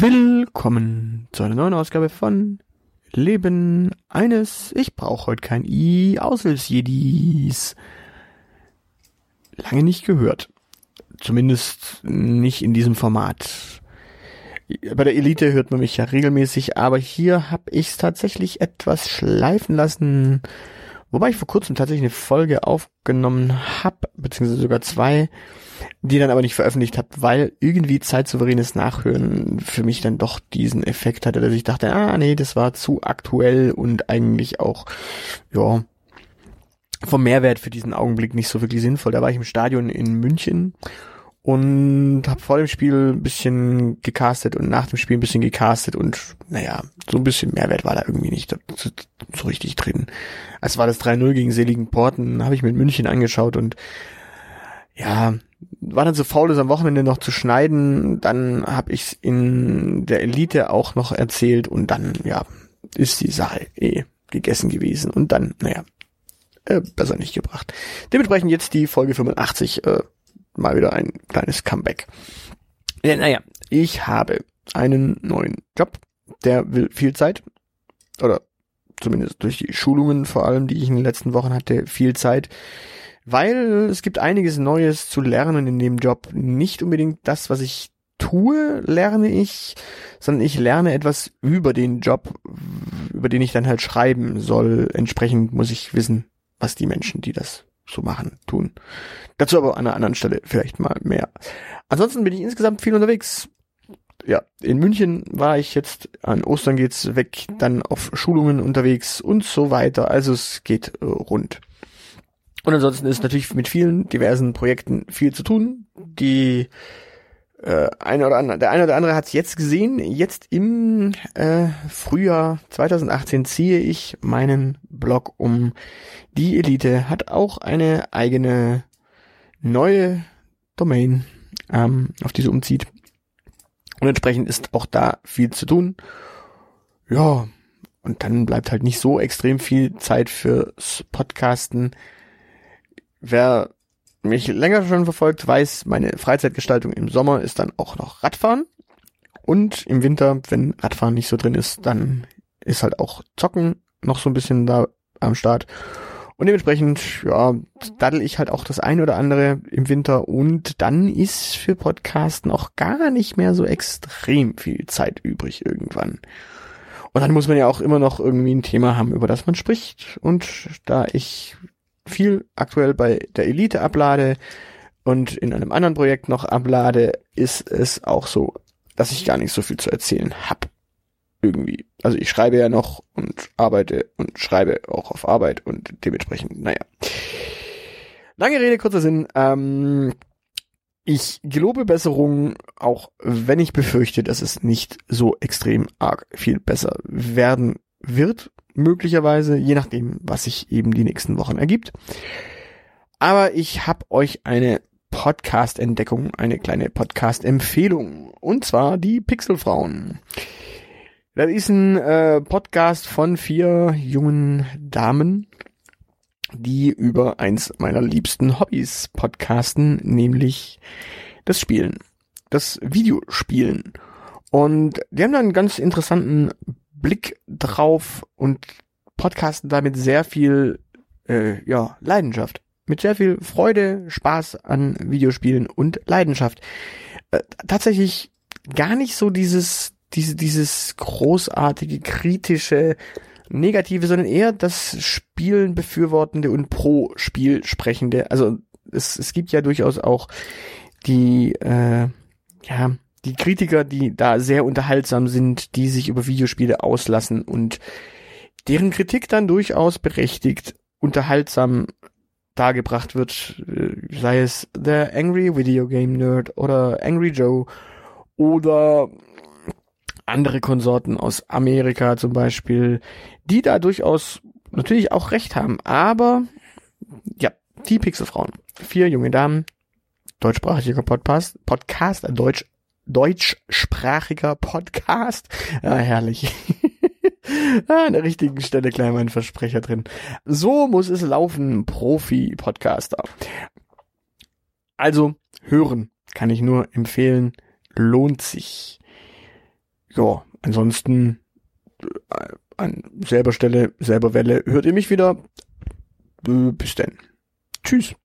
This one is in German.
Willkommen zu einer neuen Ausgabe von Leben eines Ich brauche heute kein I Aushilfsjedis. Lange nicht gehört. Zumindest nicht in diesem Format. Bei der Elite hört man mich ja regelmäßig, aber hier habe ich es tatsächlich etwas schleifen lassen. Wobei ich vor kurzem tatsächlich eine Folge aufgenommen habe, beziehungsweise sogar zwei, die dann aber nicht veröffentlicht habe, weil irgendwie zeitsouveränes Nachhören für mich dann doch diesen Effekt hatte, dass ich dachte, ah nee, das war zu aktuell und eigentlich auch, ja, vom Mehrwert für diesen Augenblick nicht so wirklich sinnvoll. Da war ich im Stadion in München und habe vor dem Spiel ein bisschen gecastet und nach dem Spiel ein bisschen gecastet und naja, so ein bisschen Mehrwert war da irgendwie nicht so, so richtig drin. Als war das 3-0 gegen Seligen Porten, habe ich mit München angeschaut und ja, war dann so faul, das am Wochenende noch zu schneiden. Dann habe ich in der Elite auch noch erzählt und dann, ja, ist die Sache eh gegessen gewesen. Und dann, naja, äh, besser nicht gebracht. Dementsprechend jetzt die Folge 85, äh, mal wieder ein kleines Comeback. Ja, naja, ich habe einen neuen Job, der will viel Zeit. Oder zumindest durch die Schulungen vor allem, die ich in den letzten Wochen hatte, viel Zeit weil es gibt einiges Neues zu lernen in dem Job. Nicht unbedingt das, was ich tue, lerne ich, sondern ich lerne etwas über den Job, über den ich dann halt schreiben soll. Entsprechend muss ich wissen, was die Menschen, die das so machen, tun. Dazu aber an einer anderen Stelle vielleicht mal mehr. Ansonsten bin ich insgesamt viel unterwegs. Ja, in München war ich jetzt, an Ostern geht's weg, dann auf Schulungen unterwegs und so weiter. Also es geht äh, rund. Und ansonsten ist natürlich mit vielen diversen Projekten viel zu tun. Die äh, eine oder andere, der eine oder andere hat es jetzt gesehen. Jetzt im äh, Frühjahr 2018 ziehe ich meinen Blog um. Die Elite hat auch eine eigene neue Domain, ähm, auf die sie umzieht. Und entsprechend ist auch da viel zu tun. Ja, und dann bleibt halt nicht so extrem viel Zeit fürs Podcasten. Wer mich länger schon verfolgt, weiß, meine Freizeitgestaltung im Sommer ist dann auch noch Radfahren. Und im Winter, wenn Radfahren nicht so drin ist, dann ist halt auch Zocken noch so ein bisschen da am Start. Und dementsprechend, ja, daddel ich halt auch das ein oder andere im Winter und dann ist für Podcasten auch gar nicht mehr so extrem viel Zeit übrig irgendwann. Und dann muss man ja auch immer noch irgendwie ein Thema haben, über das man spricht. Und da ich viel aktuell bei der Elite ablade und in einem anderen Projekt noch ablade, ist es auch so, dass ich gar nicht so viel zu erzählen habe. Irgendwie. Also ich schreibe ja noch und arbeite und schreibe auch auf Arbeit und dementsprechend, naja. Lange Rede, kurzer Sinn. Ähm, ich gelobe Besserung, auch wenn ich befürchte, dass es nicht so extrem arg viel besser werden wird möglicherweise, je nachdem, was sich eben die nächsten Wochen ergibt. Aber ich habe euch eine Podcast-Entdeckung, eine kleine Podcast-Empfehlung. Und zwar die Pixelfrauen. Das ist ein äh, Podcast von vier jungen Damen, die über eins meiner liebsten Hobbys podcasten, nämlich das Spielen, das Videospielen. Und die haben da einen ganz interessanten Blick drauf und podcasten damit sehr viel äh, ja, Leidenschaft. Mit sehr viel Freude, Spaß an Videospielen und Leidenschaft. Äh, tatsächlich gar nicht so dieses, diese, dieses großartige, kritische, negative, sondern eher das Spielen befürwortende und pro Spiel sprechende. Also es, es gibt ja durchaus auch die, äh, ja, die Kritiker, die da sehr unterhaltsam sind, die sich über Videospiele auslassen und deren Kritik dann durchaus berechtigt unterhaltsam dargebracht wird, äh, sei es The Angry Video Game Nerd oder Angry Joe oder andere Konsorten aus Amerika zum Beispiel, die da durchaus natürlich auch recht haben, aber ja, die Pixelfrauen, vier junge Damen, deutschsprachiger Podcast, Podcast, Deutsch deutschsprachiger Podcast. Ja, herrlich. ah, an der richtigen Stelle gleich mal ein Versprecher drin. So muss es laufen, Profi-Podcaster. Also, hören kann ich nur empfehlen, lohnt sich. Ja, ansonsten äh, an selber Stelle, selber Welle hört ihr mich wieder. Äh, bis denn. Tschüss.